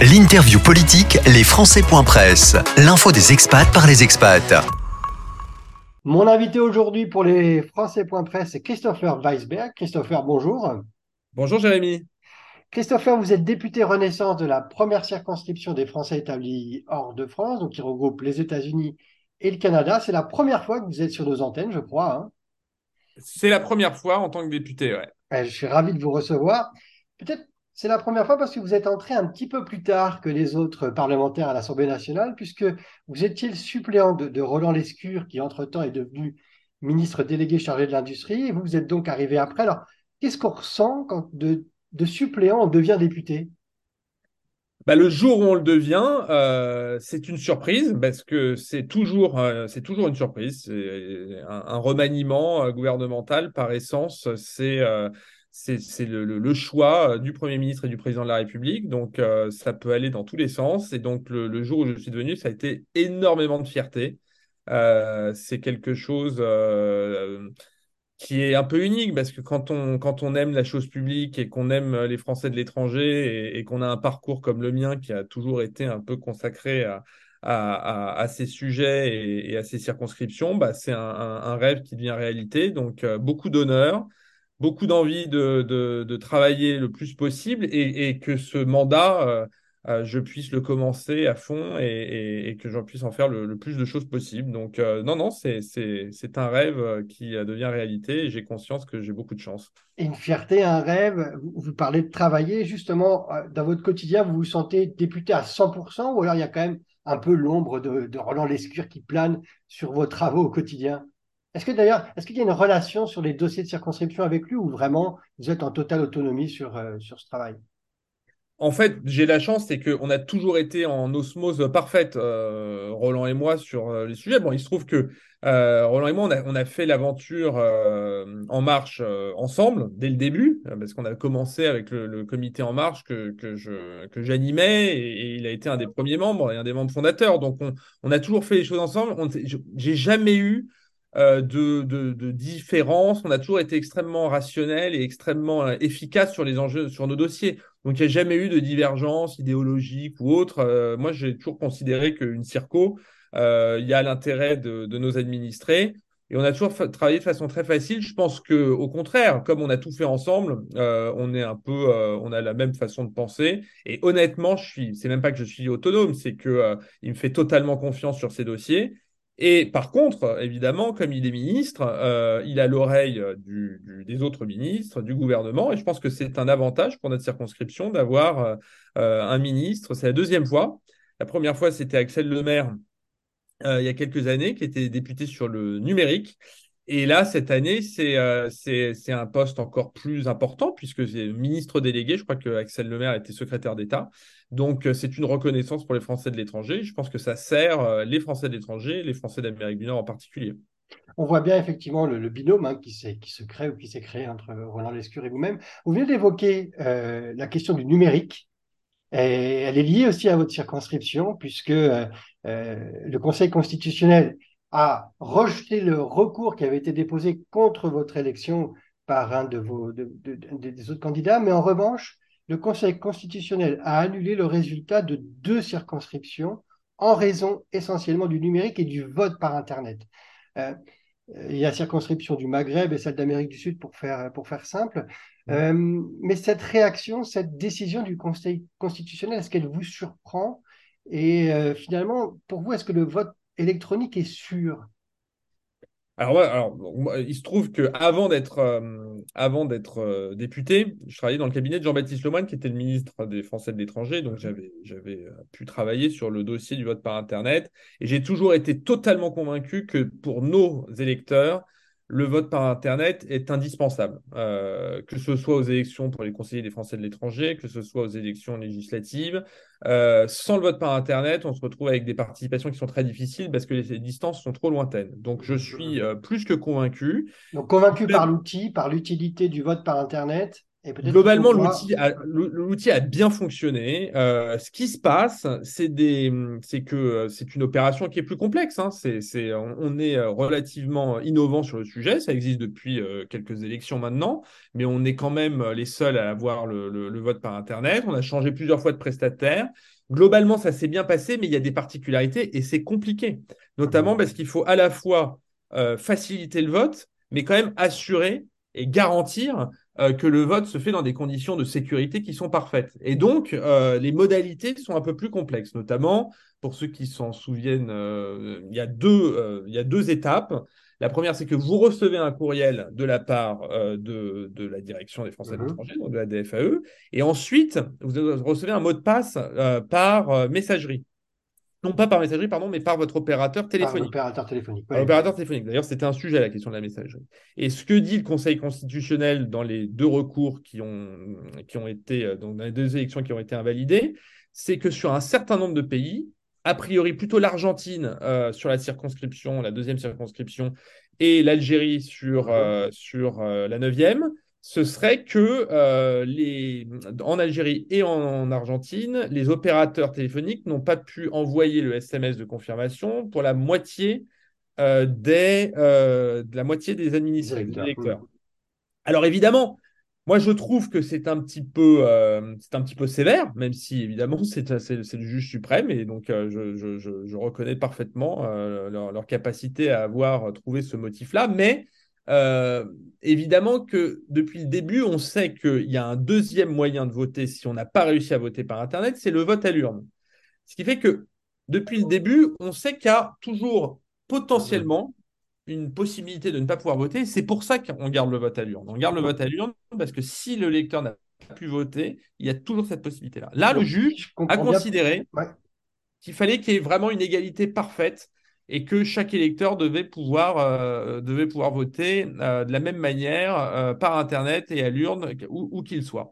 L'interview politique, les Presse. L'info des expats par les expats. Mon invité aujourd'hui pour les Presse, c'est Christopher Weisberg. Christopher, bonjour. Bonjour Jérémy. Christopher, vous êtes député Renaissance de la première circonscription des Français établis hors de France, donc qui regroupe les États-Unis et le Canada. C'est la première fois que vous êtes sur nos antennes, je crois. Hein. C'est la première fois en tant que député, ouais. Eh, je suis ravi de vous recevoir. Peut-être c'est la première fois parce que vous êtes entré un petit peu plus tard que les autres parlementaires à l'Assemblée nationale, puisque vous étiez le suppléant de, Roland Lescure, qui entre-temps est devenu ministre délégué chargé de l'industrie, et vous, vous êtes donc arrivé après. Alors, qu'est-ce qu'on ressent quand de suppléant, on devient député? Bah, le jour où on le devient, euh, c'est une surprise parce que c'est toujours, euh, une surprise. C'est un, remaniement euh, gouvernemental par essence, c'est c'est le, le, choix du Premier ministre et du Président de la République. Donc ça peut aller dans tous les sens. Et donc le, le, jour où je suis devenu, ça a été énormément de fierté. c'est quelque chose qui est un peu unique parce que quand on, quand on aime la chose publique et qu'on aime les Français de l'étranger et, qu'on a un parcours comme le mien qui a toujours été un peu consacré à, à, ces sujets et, à ces circonscriptions, bah, c'est un, rêve qui devient réalité. Donc euh, beaucoup d'honneur, beaucoup d'envie de, de, travailler le plus possible et, et que ce mandat euh, euh, je puisse le commencer à fond et, que j'en puisse en faire le, plus de choses possible. Donc, euh, non, non, c'est un rêve qui devient réalité et j'ai conscience que j'ai beaucoup de chance. Et une fierté, un rêve, vous, parlez de travailler, justement, dans votre quotidien, vous vous sentez député à 100% ou alors il y a quand même un peu l'ombre de, Roland Lescure qui plane sur vos travaux au quotidien? Est-ce que d'ailleurs, est-ce qu'il y a une relation sur les dossiers de circonscription avec lui ou vraiment vous êtes en totale autonomie sur, sur ce travail? En fait, j'ai la chance, c'est qu'on a toujours été en osmose parfaite, euh, Roland et moi, sur euh, les sujets. Bon, il se trouve que euh, Roland et moi, on a, fait l'aventure En Marche ensemble dès le début, parce qu'on a commencé avec le, comité En Marche que, que j'animais et, il a été un des premiers membres et un des membres fondateurs. Donc, on, on a toujours fait les choses ensemble. J'ai jamais eu euh, de, de, différence. On a toujours été extrêmement rationnel et extrêmement euh, efficace sur les enjeux, sur nos dossiers. Donc, il n'y a jamais eu de divergence idéologique ou autre. Euh, moi, j'ai toujours considéré qu'une circo, il y a l'intérêt de, nos administrés. Et on a toujours travaillé de façon très facile. Je pense que, au contraire, comme on a tout fait ensemble, on est un peu, on a la même façon de penser. Et honnêtement, je suis, c'est même pas que je suis autonome, c'est que il me fait totalement confiance sur ces dossiers. Et par contre, évidemment, comme il est ministre, euh, il a l'oreille des autres ministres, du gouvernement, et je pense que c'est un avantage pour notre circonscription d'avoir euh, euh, un ministre. C'est la deuxième fois. La première fois, c'était Axel Lemaire, il y a quelques années, qui était député sur le numérique. Et là, cette année, c'est c'est un poste encore plus important puisque c'est ministre délégué. Je crois que Axel Lemaire était secrétaire d'État. Donc, euh, c'est une reconnaissance pour les Français de l'étranger. Je pense que ça sert euh, les Français de l'étranger, les Français d'Amérique du Nord en particulier. On voit bien effectivement le, binôme hein, qui, se crée ou qui s'est créé entre Roland Lescure et vous-même. Vous venez d'évoquer euh, la question du numérique. Elle est liée aussi à votre circonscription, puisque le Conseil constitutionnel a rejeté le recours qui avait été déposé contre votre élection par un de vos des autres candidats, mais en revanche, le Conseil constitutionnel a annulé le résultat de deux circonscriptions en raison essentiellement du numérique et du vote par Internet. Euh, il y a la circonscription du Maghreb et celle d'Amérique du Sud pour faire, pour faire simple. Mmh. Euh, mais cette réaction, cette décision du Conseil constitutionnel, est-ce qu'elle vous surprend? Et euh, finalement, pour vous, est-ce que le vote électronique est sûr? Alors, il se trouve que avant d'être euh, euh, député, je travaillais dans le cabinet de Jean-Baptiste Lemoyne, qui était le ministre des Français de l'étranger. Donc, j'avais j'avais euh, pu travailler sur le dossier du vote par Internet. Et j'ai toujours été totalement convaincu que pour nos électeurs, le vote par Internet est indispensable, euh, que ce soit aux élections pour les conseillers des Français de l'étranger, que ce soit aux élections législatives. Euh, sans le vote par Internet, on se retrouve avec des participations qui sont très difficiles parce que les distances sont trop lointaines. Donc je suis euh, plus que convaincu. Donc convaincu par l'outil, par l'utilité du vote par Internet Globalement, l'outil a, l'outil a bien fonctionné. Euh, ce qui se passe, c'est des, c'est que euh, c'est une opération qui est plus complexe. Hein. C'est, c'est, on est euh, relativement innovant sur le sujet. Ça existe depuis quelques élections maintenant, mais on est quand même les seuls à avoir le, le, vote par Internet. On a changé plusieurs fois de prestataire. Globalement, ça s'est bien passé, mais il y a des particularités et c'est compliqué, notamment parce qu'il faut à la fois faciliter le vote, mais quand même assurer et garantir euh, que le vote se fait dans des conditions de sécurité qui sont parfaites. Et donc, euh, les modalités sont un peu plus complexes, notamment pour ceux qui s'en souviennent, euh, il, y a deux, il y a deux étapes. La première, c'est que vous recevez un courriel de la part de, de, la direction des Français de mhm. l'étranger, donc de la DFAE, et ensuite, vous recevez un mot de passe par messagerie non pas par messagerie, pardon, mais par votre opérateur téléphonique. Par opérateur téléphonique. Opérateur téléphonique. D'ailleurs, c'était un sujet, la question de la messagerie. Et ce que dit le Conseil constitutionnel dans les deux recours qui ont, qui ont été, euh, donc dans les deux élections qui ont été invalidées, c'est que sur un certain nombre de pays, a priori plutôt l'Argentine euh, sur la circonscription, la deuxième circonscription, et l'Algérie sur, euh, sur la neuvième, ce serait que euh, les, en Algérie et en, Argentine, les opérateurs téléphoniques n'ont pas pu envoyer le SMS de confirmation pour la moitié euh, des, euh, de la moitié des administrés, des électeurs. Alors évidemment, moi je trouve que c'est un petit peu, c'est un petit peu sévère, même si évidemment c'est, le juge suprême et donc je, je, je, reconnais parfaitement leur, leur, capacité à avoir trouvé ce motif-là, mais euh, évidemment que depuis le début, on sait qu'il y a un deuxième moyen de voter si on n'a pas réussi à voter par Internet, c'est le vote à l'urne. Ce qui fait que depuis le début, on sait qu'il y a toujours potentiellement une possibilité de ne pas pouvoir voter. C'est pour ça qu'on garde le vote à l'urne. On garde le vote à l'urne parce que si le lecteur n'a pas pu voter, il y a toujours cette possibilité-là. Là, le juge a considéré qu'il fallait qu'il y ait vraiment une égalité parfaite et que chaque électeur devait pouvoir, euh, devait pouvoir voter euh, de la même manière euh, par Internet et à l'urne, où, qu'il soit.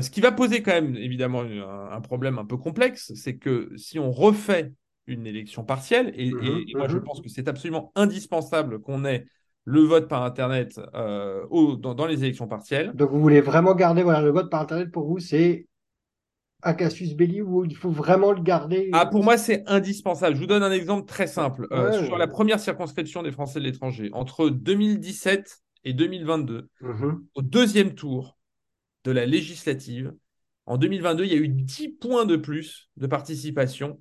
ce qui va poser quand même évidemment un, problème un peu complexe, c'est que si on refait une élection partielle, et, mmh moi je mmh pense que c'est absolument indispensable qu'on ait le vote par Internet au, dans, dans, les élections partielles. Donc vous voulez vraiment garder voilà, le vote par Internet pour vous, c'est un casus belli où il faut vraiment le garder Ah, pour moi, c'est indispensable. Je vous donne un exemple très simple. Euh, sur la première circonscription des Français de l'étranger, entre 2017 et 2022, mhm. au deuxième tour de la législative, en 2022, il y a eu 10 points de plus de participation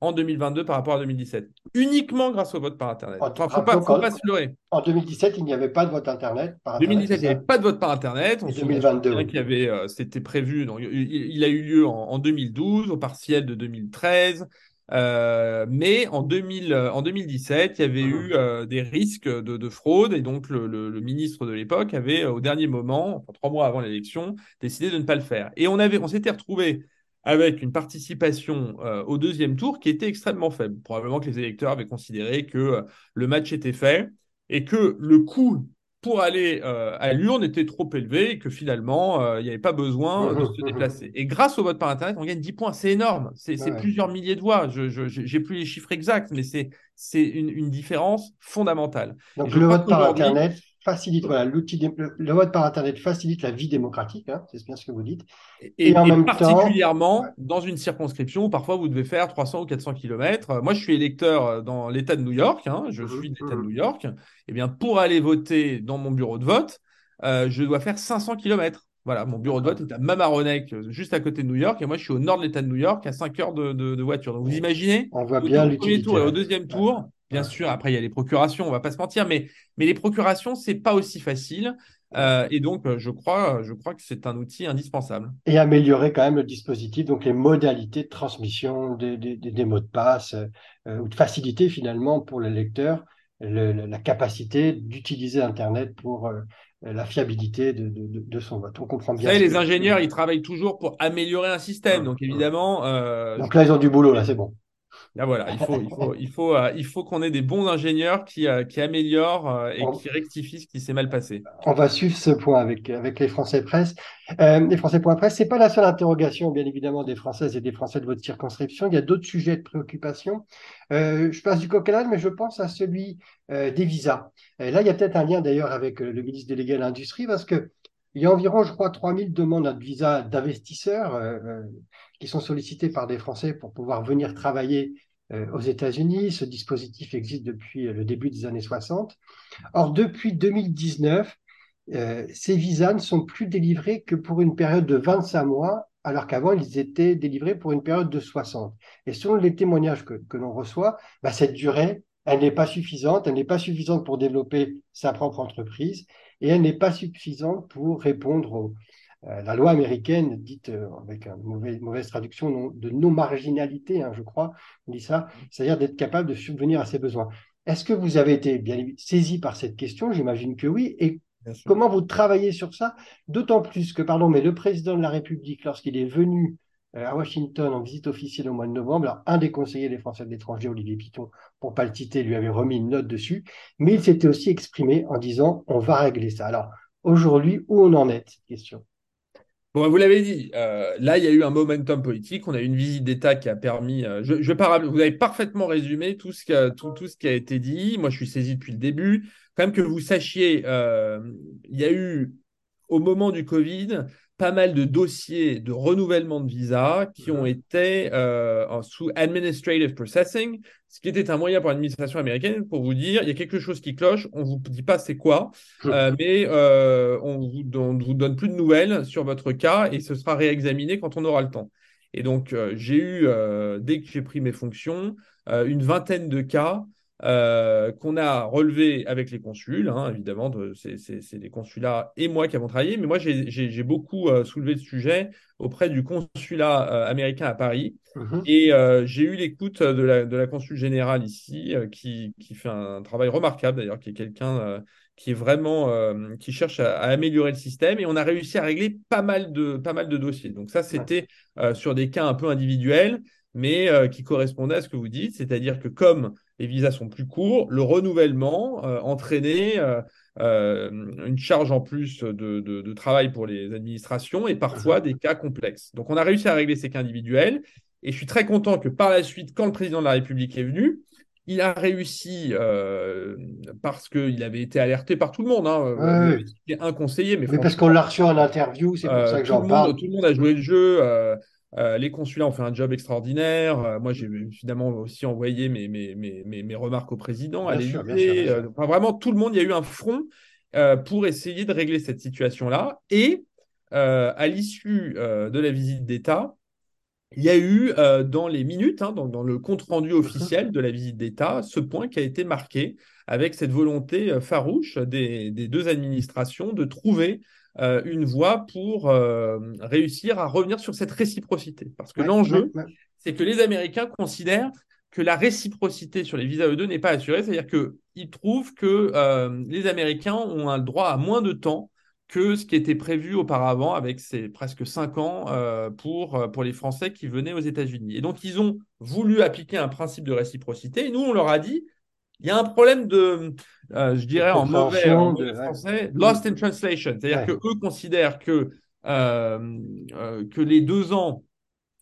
en 2022 par rapport à 2017, uniquement grâce au vote par Internet. Il ne faut pas, se leurrer. En 2017, il n'y avait pas de vote Internet. Par Internet 2017, il n'y avait pas de vote par Internet. En 2022. Qui avait, euh, c'était prévu. Donc, il, a eu lieu en, 2012, au partiel de 2013. Euh, mais en, 2000, en 2017, il y avait mmh. eu euh, des risques de, fraude et donc le, le ministre de l'époque avait, au dernier moment, enfin, trois mois avant l'élection, décidé de ne pas le faire. Et on, avait, on s'était retrouvé avec une participation euh, au deuxième tour qui était extrêmement faible. Probablement que les électeurs avaient considéré que euh, le match était fait et que le coût pour aller euh, à l'urne était trop élevé et que finalement, il n'y avait pas besoin de se déplacer. Et grâce au vote par Internet, on gagne 10 points. C'est énorme. C'est plusieurs milliers de voix. Je n'ai plus les chiffres exacts, mais c'est une, une, différence fondamentale. Donc le vote par Internet facilite, voilà, l'outil, le vote par Internet facilite la vie démocratique, hein, c'est bien ce que vous dites. Et, en même particulièrement dans une circonscription où parfois vous devez faire 300 ou 400 km. Moi, je suis électeur euh, dans l'État de New York, hein, je mhm, suis de l'État de mhm. New York. Et eh bien, pour aller voter dans mon bureau de vote, euh, je dois faire 500 km. Voilà, mon bureau de vote est à Mamaroneck, juste à côté de New York, et moi je suis au nord de l'État de New York, à 5 heures de, de, voiture. Donc vous imaginez, on voit bien au premier tour et au deuxième tour, Bien sûr, après, il y a les procurations, on va pas se mentir, mais, mais les procurations, c'est pas aussi facile. Euh, et donc, je crois, je crois que c'est un outil indispensable. Et améliorer quand même le dispositif, donc les modalités de transmission des, des, des mots de passe, euh, ou de faciliter finalement pour le lecteur la capacité d'utiliser Internet pour euh, la fiabilité de, de, de, son vote. On comprend bien. Vous les ingénieurs, ils travaillent toujours pour améliorer un système. Donc, évidemment. donc là, ils ont du boulot, là, c'est bon. Là, voilà, il faut, il faut, il faut, euh, il faut qu'on ait des bons ingénieurs qui, euh, qui améliorent euh, et qui rectifient ce qui s'est mal passé. On va suivre ce point avec, avec les Français Presse. les Français Point Presse, c'est pas la seule interrogation, bien évidemment, des Françaises et des Français de votre circonscription. Il y a d'autres sujets de préoccupation. je passe du coq mais je pense à celui des visas. Et là, il y a peut-être un lien d'ailleurs avec le ministre délégué à l'Industrie, parce que il y a environ, je crois, 3000 demandes de visa d'investisseurs euh, euh, qui sont sollicitées par des Français pour pouvoir venir travailler euh, aux États-Unis. Ce dispositif existe depuis le début des années 60. Or, depuis 2019, ces visas ne sont plus délivrés que pour une période de 25 mois, alors qu'avant, ils étaient délivrés pour une période de 60. Et selon les témoignages que, que l'on reçoit, bah, cette durée, elle n'est pas suffisante. Elle n'est pas suffisante pour développer sa propre entreprise et elle n'est pas suffisante pour répondre à euh, la loi américaine dite euh, avec une mauvaise, traduction de non-marginalité, hein, je crois, on dit ça, c'est-à-dire d'être capable de subvenir à ses besoins. Est-ce que vous avez été bien saisi par cette question? J'imagine que oui. Et comment vous travaillez sur ça? D'autant plus que, pardon, mais le président de la République, lorsqu'il est venu à Washington en visite officielle au mois de novembre. Alors, un des conseillers des Français de l'étranger, Olivier Piton, pour pas le citer, lui avait remis une note dessus, mais il s'était aussi exprimé en disant on va régler ça. Alors, aujourd'hui, où on en est, cette question? Bon, vous l'avez dit, euh, là, il y a eu un momentum politique. On a eu une visite d'État qui a permis. Euh, je, pas, vous avez parfaitement résumé tout, ce qui a été dit. Moi, je suis saisi depuis le début. Quand même que vous sachiez, il y a eu, au moment du Covid, pas mal de dossiers de renouvellement de visa qui ont été euh, sous administrative processing, ce qui était un moyen pour l'administration américaine pour vous dire il y a quelque chose qui cloche, on vous dit pas c'est quoi, euh, mais euh, on vous, vous donne plus de nouvelles sur votre cas et ce sera réexaminé quand on aura le temps. Et donc j'ai eu dès que j'ai pris mes fonctions une vingtaine de cas euh, qu'on a relevé avec les consuls. Hein, évidemment, c'est les consulats et moi qui avons travaillé, mais moi j'ai beaucoup euh, soulevé le sujet auprès du consulat euh, américain à Paris. Mhm. Et j'ai eu l'écoute de la, de la consul générale ici, qui, qui, fait un travail remarquable d'ailleurs, qui est quelqu'un qui est vraiment qui cherche à, améliorer le système. Et on a réussi à régler pas mal de, pas mal de dossiers. Donc ça, c'était sur des cas un peu individuels, mais qui correspondaient à ce que vous dites, c'est-à-dire que comme les visas sont plus courts, le renouvellement euh, entraînait euh, euh, une charge en plus de, travail pour les administrations et parfois des cas complexes. Donc on a réussi à régler ces cas individuels et je suis très content que par la suite, quand le président de la République est venu, il a réussi parce qu'il avait été alerté par tout le monde. Hein, un conseiller, mais, mais parce qu'on l'a reçu en interview, c'est pour ça que j'en parle. Tout le monde a joué le jeu. Euh, les consulats ont fait un job extraordinaire. Euh, moi, j'ai évidemment aussi envoyé mes, mes, mes, mes, remarques au président, à euh, vraiment, tout le monde, il y a eu un front pour essayer de régler cette situation-là. Et à l'issue de la visite d'État, il y a eu dans les minutes, hein, dans, le compte-rendu mhm. officiel de la visite d'État, ce point qui a été marqué avec cette volonté farouche des, des deux administrations de trouver euh, une voie pour euh, réussir à revenir sur cette réciprocité. Parce que l'enjeu, c'est que les Américains considèrent que la réciprocité sur les visas E2 n'est pas assurée, c'est-à-dire qu'ils trouvent que euh, les Américains ont un droit à moins de temps que ce qui était prévu auparavant avec ces presque cinq ans pour, pour les Français qui venaient aux États-Unis. Et donc, ils ont voulu appliquer un principe de réciprocité. Et nous, on leur a dit, il y a un problème de, euh, je dirais en mauvais, français, lost in translation. C'est-à-dire que qu'eux considèrent que, euh, euh, que les deux ans,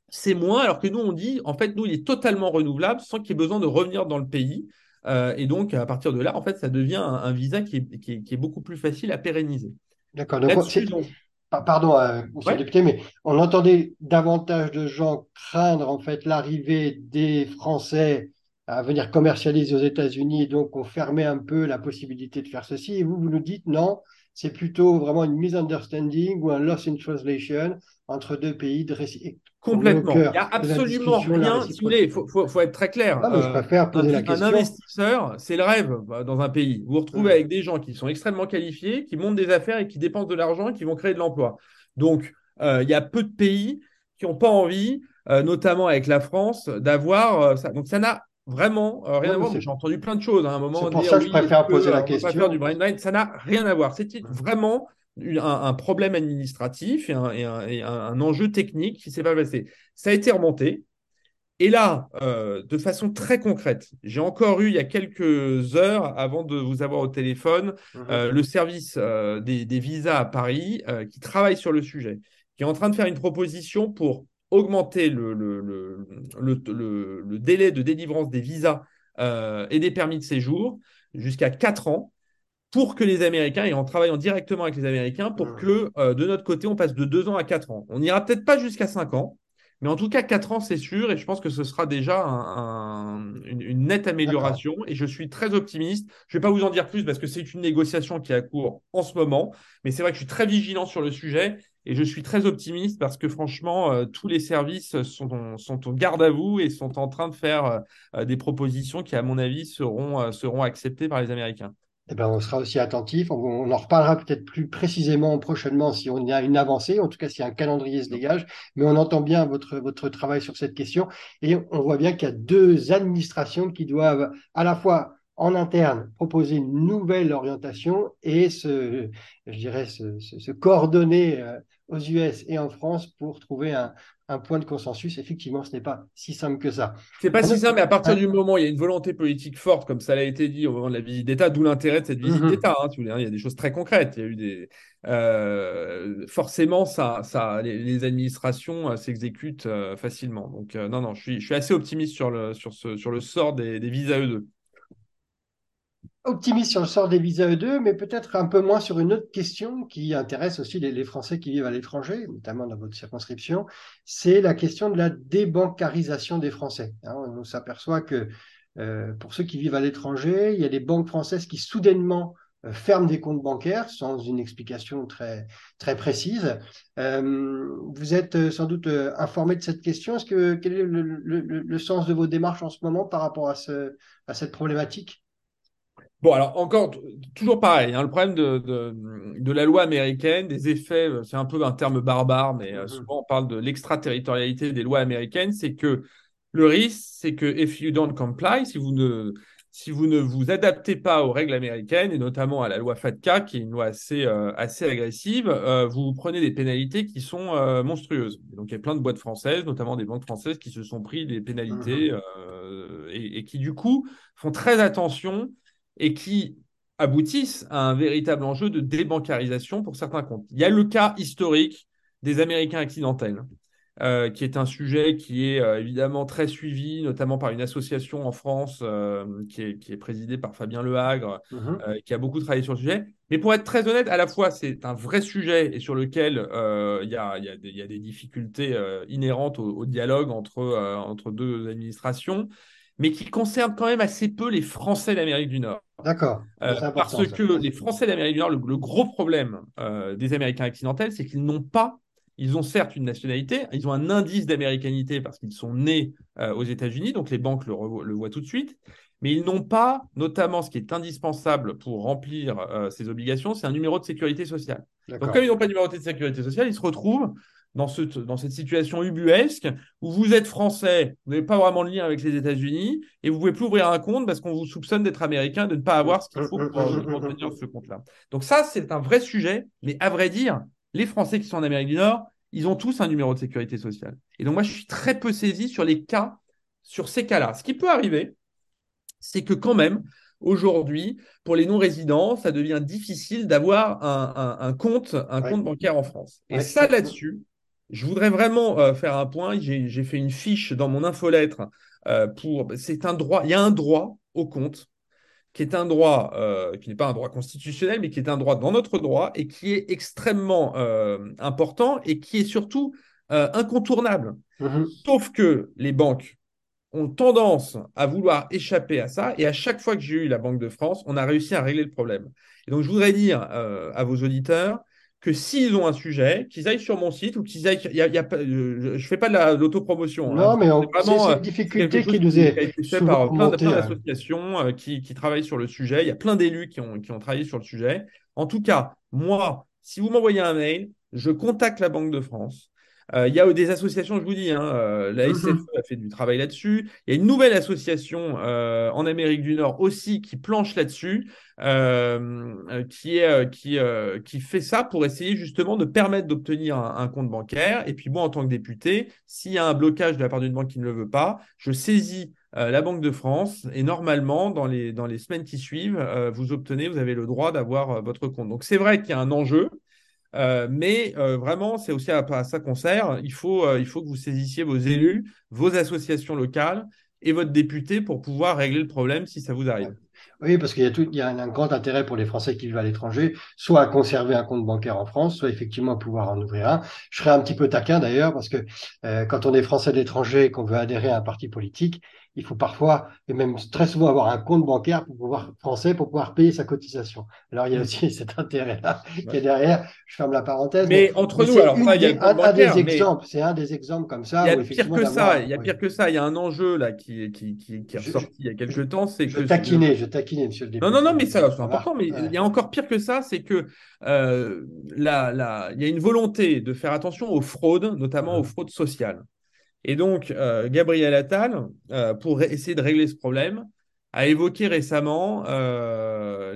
c'est moins, alors que nous, on dit, en fait, nous, il est totalement renouvelable sans qu'il y ait besoin de revenir dans le pays. et donc, à partir de là, en fait, ça devient un, visa qui est, qui, est, beaucoup plus facile à pérenniser. D'accord. Pardon, monsieur le député, mais on entendait davantage de gens craindre en fait l'arrivée des Français à venir commercialiser aux États-Unis, donc on fermait un peu la possibilité de faire ceci. Et vous, vous nous dites non, c'est plutôt vraiment une misunderstanding ou un loss in translation entre deux pays Complètement. Il n'y a absolument rien. Il faut, être très clair. Ah, je préfère poser un, la question. un investisseur, c'est le rêve bah, dans un pays. Vous vous retrouvez avec des gens qui sont extrêmement qualifiés, qui montent des affaires et qui dépensent de l'argent et qui vont créer de l'emploi. Donc, euh, il y a peu de pays qui n'ont pas envie, euh, notamment avec la France, d'avoir euh, ça. Donc, ça n'a Vraiment, euh, rien à voir. J'ai entendu plein de choses hein, à un moment. C'est pour ça que je préfère poser la question. Faire du brain Ça n'a rien à voir. C'était vraiment un, problème administratif et un, enjeu technique qui s'est pas passé. Ça a été remonté. Et là, euh, de façon très concrète, j'ai encore eu il y a quelques heures, avant de vous avoir au téléphone, mhm. euh, le service des, des, visas à Paris qui travaille sur le sujet, qui est en train de faire une proposition pour augmenter le, le, le, le, délai de délivrance des visas euh, et des permis de séjour jusqu'à 4 ans pour que les Américains, et en travaillant directement avec les Américains, pour Mmh. que euh, de notre côté, on passe de 2 ans à 4 ans. On n'ira peut-être pas jusqu'à 5 ans, mais en tout cas, 4 ans, c'est sûr, et je pense que ce sera déjà un- un- une, une nette amélioration, et je suis très optimiste. Je ne vais pas vous en dire plus parce que c'est une négociation qui est à court en ce moment, mais c'est vrai que je suis très vigilant sur le sujet, et je suis très optimiste parce que franchement, euh, tous les services sont, sont au garde à vous et sont en train de faire euh, des propositions qui, à mon avis, seront, euh, seront acceptées par les Américains. Eh ben, on sera aussi attentif. On, on en reparlera peut-être plus précisément prochainement si on a une avancée, en tout cas si un calendrier se dégage. Mais on entend bien votre, votre travail sur cette question. Et on voit bien qu'il y a deux administrations qui doivent à la fois en interne proposer une nouvelle orientation et se, je dirais, se, se, se coordonner euh, aux US et en France pour trouver un, un point de consensus. Effectivement, ce n'est pas si simple que ça. C'est pas si simple, mais à partir Ouais. du moment où il y a une volonté politique forte, comme ça l'a été dit au moment de la visite d'État, d'où l'intérêt de cette visite Mhm. d'État. hein, hein, il y a des choses très concrètes. Il y a eu des euh, forcément ça, ça, les, les administrations euh, s'exécutent euh, facilement. Donc non, non, je suis, je suis assez optimiste sur le sur ce sur le sort des, des visas E2. Optimiste sur le sort des visas E2, mais peut-être un peu moins sur une autre question qui intéresse aussi les, Français qui vivent à l'étranger, notamment dans votre circonscription, c'est la question de la débancarisation des Français. Hein, on s'aperçoit que euh, pour ceux qui vivent à l'étranger, il y a des banques françaises qui soudainement euh, ferment des comptes bancaires sans une explication très, très précise. Euh, vous êtes sans doute informé de cette question. Quel est le, sens de vos démarches en ce moment par rapport à cette problématique? Bon, alors encore, toujours pareil, hein, le problème de, de, de la loi américaine, des effets, euh, c'est un peu un terme barbare, mais euh, Mhm. souvent on parle de l'extraterritorialité des lois américaines, c'est que le risque, c'est que if you don't comply, si vous ne, si vous ne vous adaptez pas aux règles américaines, et notamment à la loi FATCA, qui est une loi assez, euh, assez agressive, euh, vous prenez des pénalités qui sont euh, monstrueuses. Et donc il y a plein de boîtes françaises, notamment des banques françaises, qui se sont pris des pénalités et, et qui du coup font très attention et qui aboutissent à un véritable enjeu de débancarisation pour certains comptes. Il y a le cas historique des Américains accidentels, euh, qui est un sujet qui est euh, évidemment très suivi, notamment par une association en France euh, qui, est, qui est présidée par Fabien Lehagre, euh, qui a beaucoup travaillé sur le sujet. Mais pour être très honnête, à la fois, c'est un vrai sujet et sur lequel il y, a, y, des- il y a des difficultés inhérentes au, au dialogue entre, entre deux administrations, mais qui concerne quand même assez peu les Français d'Amérique du Nord. D'accord. Euh, parce ça. que les Français d'Amérique du Nord, le, le gros problème euh, des Américains accidentels, c'est qu'ils n'ont pas, ils ont certes une nationalité, ils ont un indice d'américanité parce qu'ils sont nés euh, aux États-Unis, donc les banques le, le voient tout de suite, mais ils n'ont pas, notamment ce qui est indispensable pour remplir ces obligations, c'est un numéro de sécurité sociale. Donc, comme ils n'ont pas de numéro de sécurité sociale, ils se retrouvent dans, ce, dans cette situation ubuesque où vous êtes français, vous n'avez pas vraiment de lien avec les États-Unis et vous ne pouvez plus ouvrir un compte parce qu'on vous soupçonne d'être américain, de ne pas avoir ce qu'il faut pour, euh, pour obtenir ce compte-là. Donc, ça, c'est un vrai sujet, mais à vrai dire, les Français qui sont en Amérique du Nord, ils ont tous un numéro de sécurité sociale. Et donc, moi, je suis très peu saisi sur les cas, sur ces cas-là. Ce qui peut arriver, c'est que quand même, aujourd'hui, pour les non-résidents, ça devient difficile d'avoir un, un- un compte, un Ouais. compte bancaire en France. Et Ouais. ça, là-dessus, je voudrais vraiment euh, faire un point. J'ai fait une fiche dans mon infolettre euh, pour. C'est un droit. Il y a un droit au compte qui est un droit euh, qui n'est pas un droit constitutionnel, mais qui est un droit dans notre droit et qui est extrêmement important et qui est surtout incontournable. Mhm. Sauf que les banques ont tendance à vouloir échapper à ça. Et à chaque fois que j'ai eu la Banque de France, on a réussi à régler le problème. Et donc, je voudrais dire euh, à vos auditeurs que s'ils ont un sujet, qu'ils aillent sur mon site ou qu'ils aillent. il y a- y je ne fais pas de la- l'autopromotion. Non, hein. mais C'est vraiment, c'est- c'est euh, une difficulté qui nous est a été fait par plein, hein. d'associations euh, qui, qui travaillent sur le sujet. Il y a plein d'élus qui ont, qui ont travaillé sur le sujet. En tout cas, moi, si vous m'envoyez un mail, je contacte la Banque de France. Euh, il y a des associations, je vous dis, hein, euh, la Mhm. SFE a fait du travail là-dessus. Il y a une nouvelle association euh, en Amérique du Nord aussi qui planche là-dessus, qui, est, qui, qui fait ça pour essayer justement de permettre d'obtenir un, un compte bancaire. Et puis moi, en tant que député, s'il y a un blocage de la part d'une banque qui ne le veut pas, je saisis euh, la Banque de France et normalement, dans les, dans les semaines qui suivent, euh, vous obtenez, vous avez le droit d'avoir euh, votre compte. Donc c'est vrai qu'il y a un enjeu. Euh, mais euh, vraiment, c'est aussi à, ça qu'on sert. Il faut, euh, il faut que vous saisissiez vos élus, vos associations locales et votre député pour pouvoir régler le problème si ça vous arrive. Oui, parce qu'il y a, tout, il y a un, grand intérêt pour les Français qui vivent à l'étranger, soit à conserver un compte bancaire en France, soit effectivement à pouvoir en ouvrir un. Je serais un petit peu taquin d'ailleurs, parce que quand on est Français de l'étranger et qu'on veut adhérer à un parti politique, il faut parfois, et même très souvent, avoir un compte bancaire pour pouvoir, français pour pouvoir payer sa cotisation. Alors, il y a mm. aussi cet intérêt-là qui est derrière. Je ferme la parenthèse. Mais, entre nous, alors, ça, il y a un, des exemples. C'est un des exemples comme ça. Il y a pire que ça. Il y a pire que ça. Il y a un enjeu là qui, qui, qui, qui est ressorti il y a quelques temps. C'est je taquinais, je taquinais, monsieur le député. Non, non, non, mais ça, c'est important. Mais il y a encore pire que ça, c'est que euh, là, là, il y a une volonté de faire attention aux fraudes, notamment aux fraudes sociales. Et donc, euh, Gabriel Attal, euh, pour essayer de régler ce problème, a évoqué récemment euh,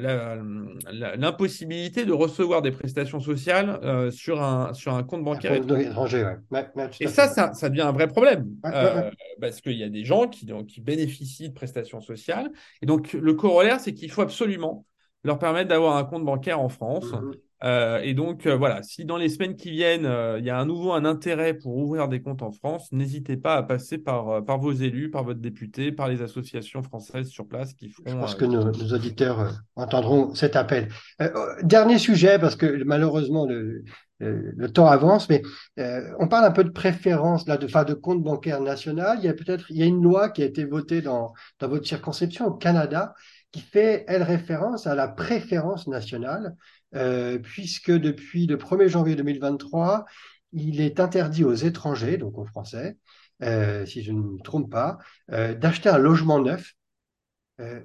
l'impossibilité de recevoir des prestations sociales sur, un, sur un compte bancaire étranger. Et ça, ça, ça, devient un vrai problème, parce qu'il y a des gens qui, qui bénéficient de prestations sociales. Et donc, le corollaire, c'est qu'il faut absolument leur permettre d'avoir un compte bancaire en France. Mmh euh, et donc, euh, voilà, si dans les semaines qui viennent, euh, il y a à nouveau un intérêt pour ouvrir des comptes en France, n'hésitez pas à passer par, par vos élus, par votre député, par les associations françaises sur place qui feront. Je pense que nos, auditeurs entendront cet appel. dernier sujet, parce que malheureusement, le, le temps avance, mais on parle un peu de préférence, là, de, de compte bancaire national. Il y a peut-être il y a une loi qui a été votée dans, dans votre circonscription au Canada qui fait, elle, référence à la préférence nationale. Euh, puisque depuis le 1er janvier 2023, il est interdit aux étrangers, donc aux Français, euh, si je ne me trompe pas, euh, d'acheter un logement neuf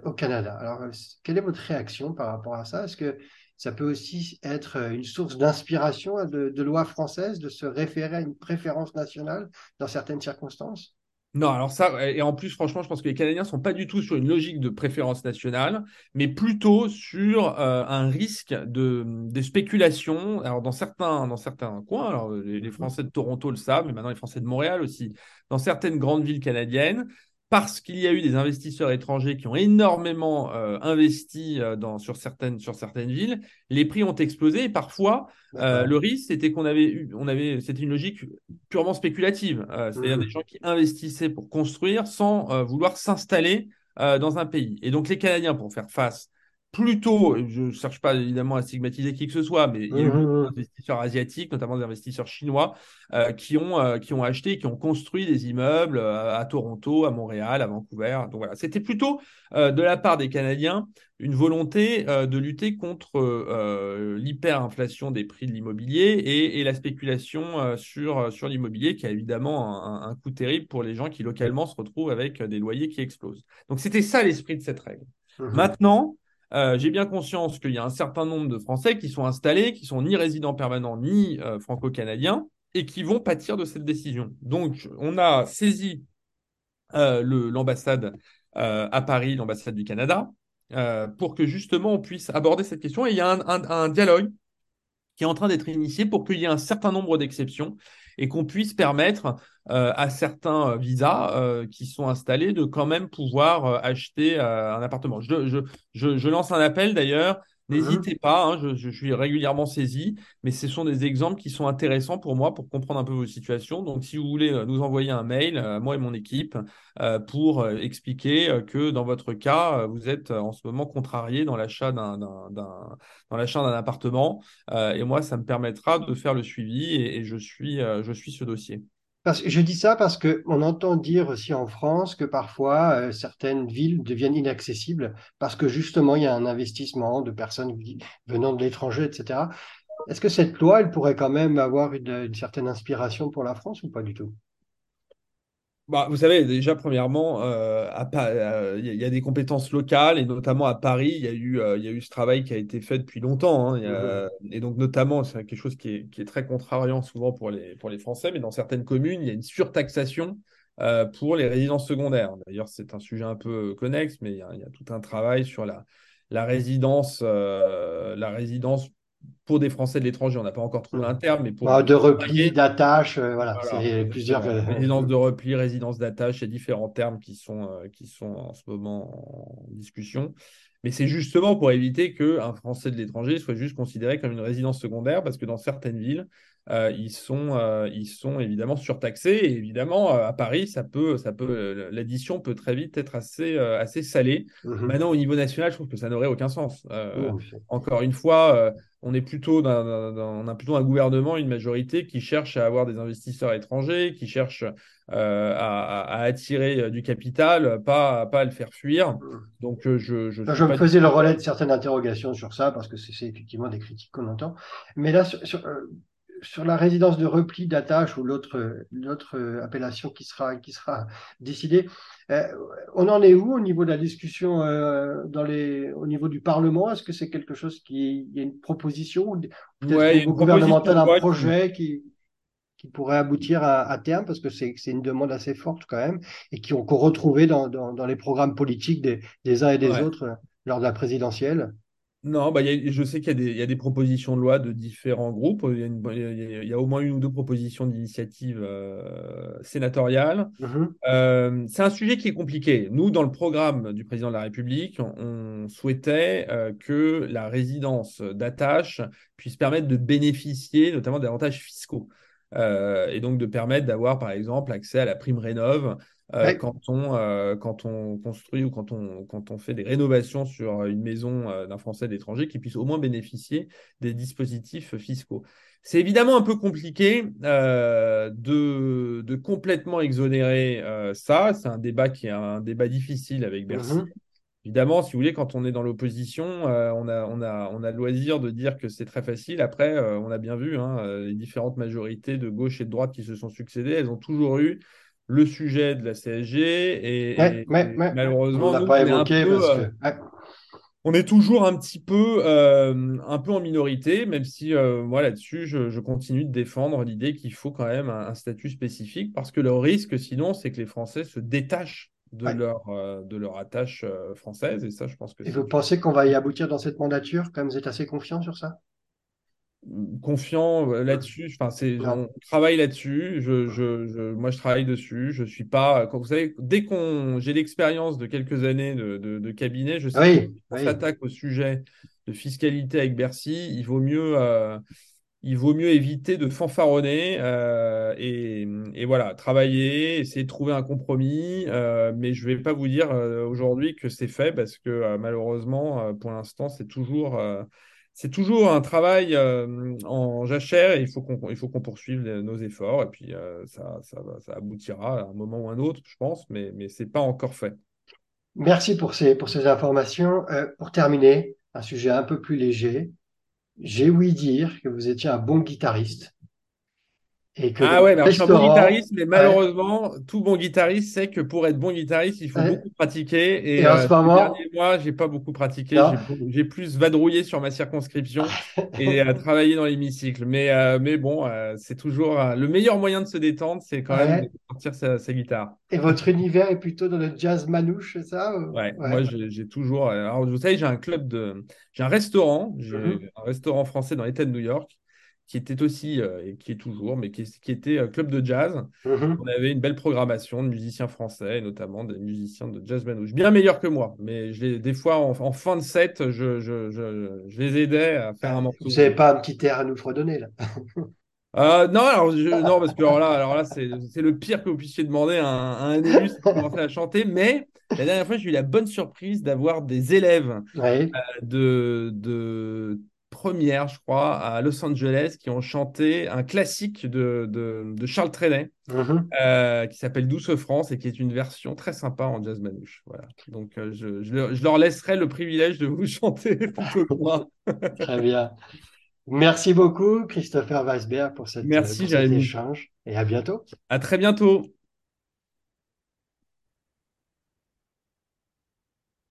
au Canada. Alors, quelle est votre réaction par rapport à ça? Est-ce que ça peut aussi être une source d'inspiration de, de lois françaises de se référer à une préférence nationale dans certaines circonstances? Non, alors ça, et en plus, franchement, je pense que les Canadiens ne sont pas du tout sur une logique de préférence nationale, mais plutôt sur euh, un risque de, de, spéculation. Alors, dans certains, dans certains coins, alors les, les, Français de Toronto le savent, mais maintenant les Français de Montréal aussi, dans certaines grandes villes canadiennes, parce qu'il y a eu des investisseurs étrangers qui ont énormément euh, investi euh, dans, sur, certaines, sur certaines villes, les prix ont explosé et parfois euh, le risque c'était qu'on avait eu, on avait, c'était une logique purement spéculative, c'est-à-dire mmh. des gens qui investissaient pour construire sans vouloir s'installer dans un pays. Et donc les Canadiens, pour faire face plutôt, je ne cherche pas évidemment à stigmatiser qui que ce soit, mais il y a eu mmh, mmh, des investisseurs asiatiques, notamment des investisseurs chinois, euh, qui, ont, euh, qui ont acheté, qui ont construit des immeubles euh, à Toronto, à Montréal, à Vancouver. Donc voilà, c'était plutôt de la part des Canadiens une volonté de lutter contre l'hyperinflation des prix de l'immobilier et, la spéculation sur, sur l'immobilier, qui a évidemment un, un coût terrible pour les gens qui localement se retrouvent avec des loyers qui explosent. Donc c'était ça l'esprit de cette règle. Mmh Maintenant, euh, j'ai bien conscience qu'il y a un certain nombre de Français qui sont installés, qui sont ni résidents permanents ni euh, franco-canadiens, et qui vont pâtir de cette décision. Donc, on a saisi euh, l'ambassade à Paris, l'ambassade du Canada, pour que justement on puisse aborder cette question. Et il y a un dialogue qui est en train d'être initié pour qu'il y ait un certain nombre d'exceptions et qu'on puisse permettre euh, à certains euh, visas euh, qui sont installés de quand même pouvoir acheter un appartement. Je, lance un appel d'ailleurs N'hésitez pas, hein, je, suis régulièrement saisi, mais ce sont des exemples qui sont intéressants pour moi pour comprendre un peu vos situations. Donc, si vous voulez euh, nous envoyer un mail, euh, moi et mon équipe, euh, pour expliquer que dans votre cas, vous êtes en ce moment contrarié dans l'achat d'un, dans l'achat d'un appartement, et moi, ça me permettra de faire le suivi et, et je, suis, je suis ce dossier je dis ça parce qu'on entend dire aussi en France que parfois euh, certaines villes deviennent inaccessibles parce que justement il y a un investissement de personnes venant de l'étranger, etc. Est-ce que cette loi, elle pourrait quand même avoir une certaine inspiration pour la France ou pas du tout? Bah, vous savez, déjà, premièrement, euh, euh, il y a des compétences locales et notamment à Paris, il y, a eu, euh, il y a eu ce travail qui a été fait depuis longtemps. Hein, mmh et donc, notamment, c'est quelque chose qui est, qui est, très contrariant souvent pour les, pour les Français, mais dans certaines communes, il y a une surtaxation pour les résidences secondaires. D'ailleurs, c'est un sujet un peu connexe, mais il y a, il y a tout un travail sur la, la résidence, la résidence pour des Français de l'étranger, on n'a pas encore trouvé un terme, mais pour bah, de repli, d'attache, euh, voilà, c'est plusieurs résidence de repli, résidence d'attache, il y a différents termes qui sont euh, qui sont en ce moment en discussion. Mais c'est justement pour éviter qu'un Français de l'étranger soit juste considéré comme une résidence secondaire, parce que dans certaines villes, euh, ils, sont, euh, ils sont évidemment surtaxés. Et évidemment, à Paris, ça peut, ça peut, l'addition peut très vite être assez, assez salée. Mhm. Maintenant, au niveau national, je trouve que ça n'aurait aucun sens. Encore une fois, on est plutôt dans, on a plutôt un gouvernement, une majorité qui cherche à avoir des investisseurs étrangers, qui cherche euh, à, attirer euh, du capital, pas, pas à le faire fuir. Mhm. Donc, euh, je, je, je me faisais le relais de certaines interrogations sur ça parce que c'est effectivement des critiques qu'on entend. Mais là, sur, sur, sur la résidence de repli d'attache ou l'autre appellation qui sera, qui sera décidée, euh, on en est où au niveau de la discussion euh, dans les, au niveau du Parlement? Est-ce que c'est quelque chose qui il y a une proposition ou peut-être Ouais, au gouvernemental un projet qui, qui pourrait aboutir à, à terme? Parce que c'est c'est une demande assez forte quand même et qui qu'on retrouvait dans, dans, dans les programmes politiques des, des uns et des Ouais. autres euh, lors de la présidentielle. Non, bah, il y a- je sais qu'il y, a des- il y a des propositions de loi de différents groupes. Il y a, une- il y a- il y a au moins une ou deux propositions d'initiative euh, sénatoriale. Mhm. Euh, c'est un sujet qui est compliqué. Nous, dans le programme du président de la République, on, on souhaitait euh, que la résidence d'attache puisse permettre de bénéficier notamment d'avantages fiscaux. Euh, et donc de permettre d'avoir, par exemple, accès à la prime rénov euh, Ouais. quand on, euh, quand on construit ou quand on, quand on fait des rénovations sur une maison euh, d'un Français de l'étranger, qui puisse au moins bénéficier des dispositifs fiscaux. C'est évidemment un peu compliqué de, de complètement exonérer ça. C'est un débat qui est un débat difficile avec Bercy. Mhm. Évidemment, si vous voulez, quand on est dans l'opposition, euh, on a, on a, on a le loisir de dire que c'est très facile. Après, euh, on a bien vu hein, les différentes majorités de gauche et de droite qui se sont succédées. Elles ont toujours eu le sujet de la CSG et, Ouais, et- ouais, et ouais. malheureusement, On nous, pas évoqué peu, parce euh, que. ouais. on est toujours un petit peu, euh, un peu en minorité, même si euh, moi là-dessus, je, je continue de défendre l'idée qu'il faut quand même un, un statut spécifique, parce que le risque, sinon, c'est que les Français se détachent de Ouais. leur, euh, de leur attache française, et ça, je pense que Et vous pensez qu'on va y aboutir dans cette mandature? Quand même, vous êtes assez confiant sur ça? Confiant euh, là-dessus. Enfin, c'est, on travaille là-dessus. Je, je, je- moi, je travaille dessus. Je suis pas. Quand vous savez, dès qu'on, j'ai l'expérience de quelques années de, de, de cabinet, je sais Oui, que quand on oui. s'attaque au sujet de fiscalité avec Bercy, il vaut mieux. euh, il vaut mieux éviter de fanfaronner euh, et, et voilà, travailler, essayer de trouver un compromis. euh, mais je ne vais pas vous dire aujourd'hui que c'est fait parce que malheureusement, pour l'instant, c'est toujours, c'est toujours un travail euh, en jachère et il faut qu'on il poursuive nos efforts. Et puis, euh, ça, ça, ça aboutira à un moment ou un autre, je pense, mais, mais ce n'est pas encore fait. Merci pour ces, pour ces informations. Euh, pour terminer, un sujet un peu plus léger. J'ai ouï dire que vous étiez un bon guitariste et que Ah ouais, alors, je suis un bon guitariste, mais Ouais. malheureusement, tout bon guitariste sait que pour être bon guitariste, il faut Ouais. beaucoup pratiquer. Et, Et en euh, ce moment- ces derniers mois, j'ai pas beaucoup pratiqué. J'ai- plus vadrouillé sur ma circonscription et euh, travaillé dans l'hémicycle. Mais, euh, mais bon, euh, c'est toujours le meilleur moyen de se détendre, c'est quand Ouais. même de sortir sa, sa guitare. Et votre univers est plutôt dans le jazz manouche, c'est ça ou- Ouais, moi j'ai toujours. Alors vous savez, j'ai un club de, j'ai un restaurant, j'ai Mhm. un restaurant français dans l'État de New York qui était aussi euh, et qui est toujours, mais qui, qui était euh, club de jazz. Mhm. On avait une belle programmation de musiciens français, et notamment des musiciens de jazz manouche, bien meilleurs que moi. Mais je les- des fois, en, en fin de set, je, je, je, je les aidais à faire un morceau. Vous n'avez pas un petit air à nous fredonner là Euh, non, alors, non, parce que alors là, alors là c'est c'est le pire que vous puissiez demander à un, à un élu, de commencer à chanter. Mais la dernière fois, j'ai eu la bonne surprise d'avoir des élèves Oui. de, de première, je crois, à Los Angeles qui ont chanté un classique de, de, de Charles Trenet. Mhm. euh, qui s'appelle Douce France et qui est une version très sympa en jazz manouche. Voilà. Donc, euh, je, je leur- je leur laisserai le privilège de vous chanter plutôt que moi. Très bien. Merci beaucoup, Christopher Weisberg, pour, cette, Merci, pour cet échange et à bientôt. À très bientôt.